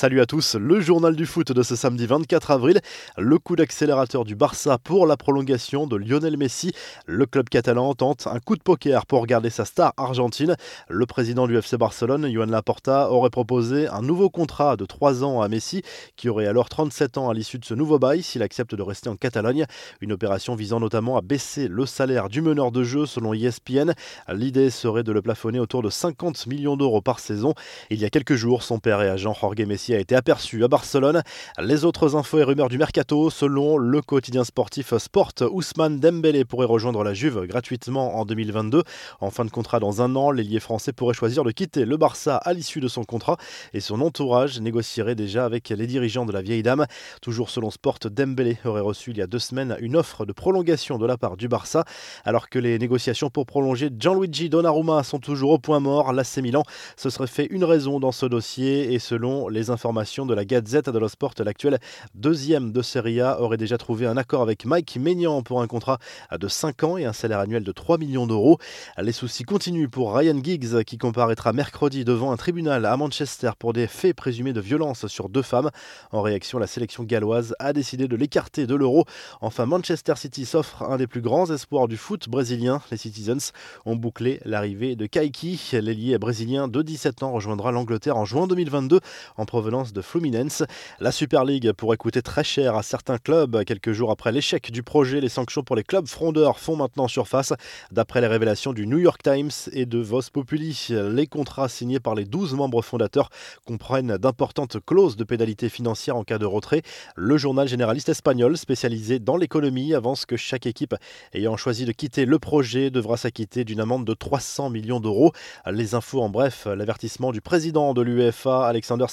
Salut à tous, le journal du foot de ce samedi 24 avril. Le coup d'accélérateur du Barça pour la prolongation de Lionel Messi. Le club catalan tente un coup de poker pour garder sa star argentine. Le président du FC Barcelone, Joan Laporta, aurait proposé un nouveau contrat de 3 ans à Messi, qui aurait alors 37 ans à l'issue de ce nouveau bail s'il accepte de rester en Catalogne. Une opération visant notamment à baisser le salaire du meneur de jeu selon ESPN. L'idée serait de le plafonner autour de 50 millions d'euros par saison. Il y a quelques jours, son père et agent Jorge Messi a été aperçu à Barcelone. Les autres infos et rumeurs du mercato, selon le quotidien sportif Sport, Ousmane Dembélé pourrait rejoindre la Juve gratuitement en 2022. En fin de contrat dans un an, l'ailier français pourrait choisir de quitter le Barça à l'issue de son contrat et son entourage négocierait déjà avec les dirigeants de la vieille dame. Toujours selon Sport, Dembélé aurait reçu il y a deux semaines une offre de prolongation de la part du Barça, alors que les négociations pour prolonger Gianluigi Donnarumma sont toujours au point mort. L'AC Milan se serait fait une raison dans ce dossier et selon les informations de la Gazette dello Sport, l'actuel deuxième de Serie A aurait déjà trouvé un accord avec Mike Maignan pour un contrat de 5 ans et un salaire annuel de 3 millions d'euros. Les soucis continuent pour Ryan Giggs qui comparaîtra mercredi devant un tribunal à Manchester pour des faits présumés de violence sur deux femmes. En réaction, la sélection galloise a décidé de l'écarter de l'euro. Enfin, Manchester City s'offre un des plus grands espoirs du foot brésilien. Les Citizens ont bouclé l'arrivée de Kaiki, l'ailier brésilien de 17 ans rejoindra l'Angleterre en juin 2022 en provenance de Fluminense. La Super League pourrait coûter très cher à certains clubs. Quelques jours après l'échec du projet, les sanctions pour les clubs frondeurs font maintenant surface. D'après les révélations du New York Times et de Vox Populi, les contrats signés par les 12 membres fondateurs comprennent d'importantes clauses de pénalité financière en cas de retrait. Le journal généraliste espagnol spécialisé dans l'économie avance que chaque équipe ayant choisi de quitter le projet devra s'acquitter d'une amende de 300 millions d'euros. Les infos en bref, l'avertissement du président de l'UEFA, Alexander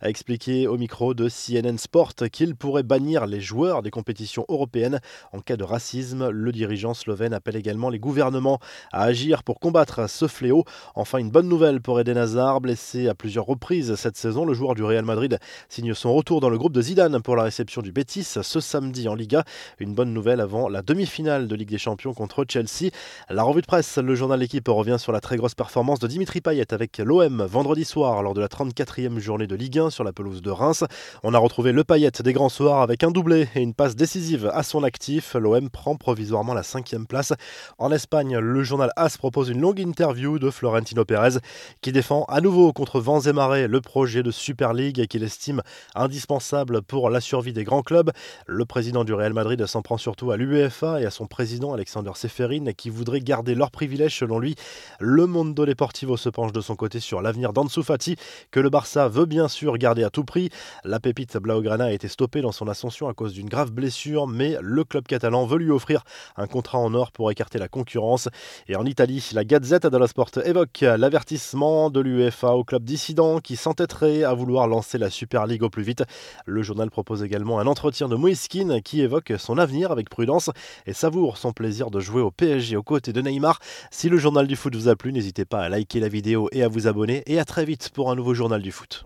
A expliqué au micro de CNN Sport qu'il pourrait bannir les joueurs des compétitions européennes en cas de racisme. Le dirigeant slovène appelle également les gouvernements à agir pour combattre ce fléau. Enfin, une bonne nouvelle pour Eden Hazard, blessé à plusieurs reprises cette saison. Le joueur du Real Madrid signe son retour dans le groupe de Zidane pour la réception du Betis ce samedi en Liga. Une bonne nouvelle avant la demi-finale de Ligue des Champions contre Chelsea. La revue de presse, le journal L'équipe revient sur la très grosse performance de Dimitri Payet avec l'OM vendredi soir lors de la 34e journée de Ligue 1 sur la pelouse de Reims. On a retrouvé le Payet des grands soirs avec un doublé et une passe décisive à son actif. L'OM prend provisoirement la cinquième place. En Espagne, le journal AS propose une longue interview de Florentino Pérez qui défend à nouveau contre vents et marées le projet de Super League qu'il estime indispensable pour la survie des grands clubs. Le président du Real Madrid s'en prend surtout à l'UEFA et à son président Alexander Seferin qui voudrait garder leurs privilèges selon lui. Le Mondo Deportivo se penche de son côté sur l'avenir d'Ansu Fati que le Barça veut bien sûr garder à tout prix. La pépite Blaugrana a été stoppée dans son ascension à cause d'une grave blessure, mais le club catalan veut lui offrir un contrat en or pour écarter la concurrence. Et en Italie, la Gazette dello Sport évoque l'avertissement de l'UEFA au club dissident qui s'entêterait à vouloir lancer la Super League au plus vite. Le journal propose également un entretien de Moïskine qui évoque son avenir avec prudence et savoure son plaisir de jouer au PSG aux côtés de Neymar. Si le journal du foot vous a plu, n'hésitez pas à liker la vidéo et à vous abonner. Et à très vite pour un nouveau journal du foot.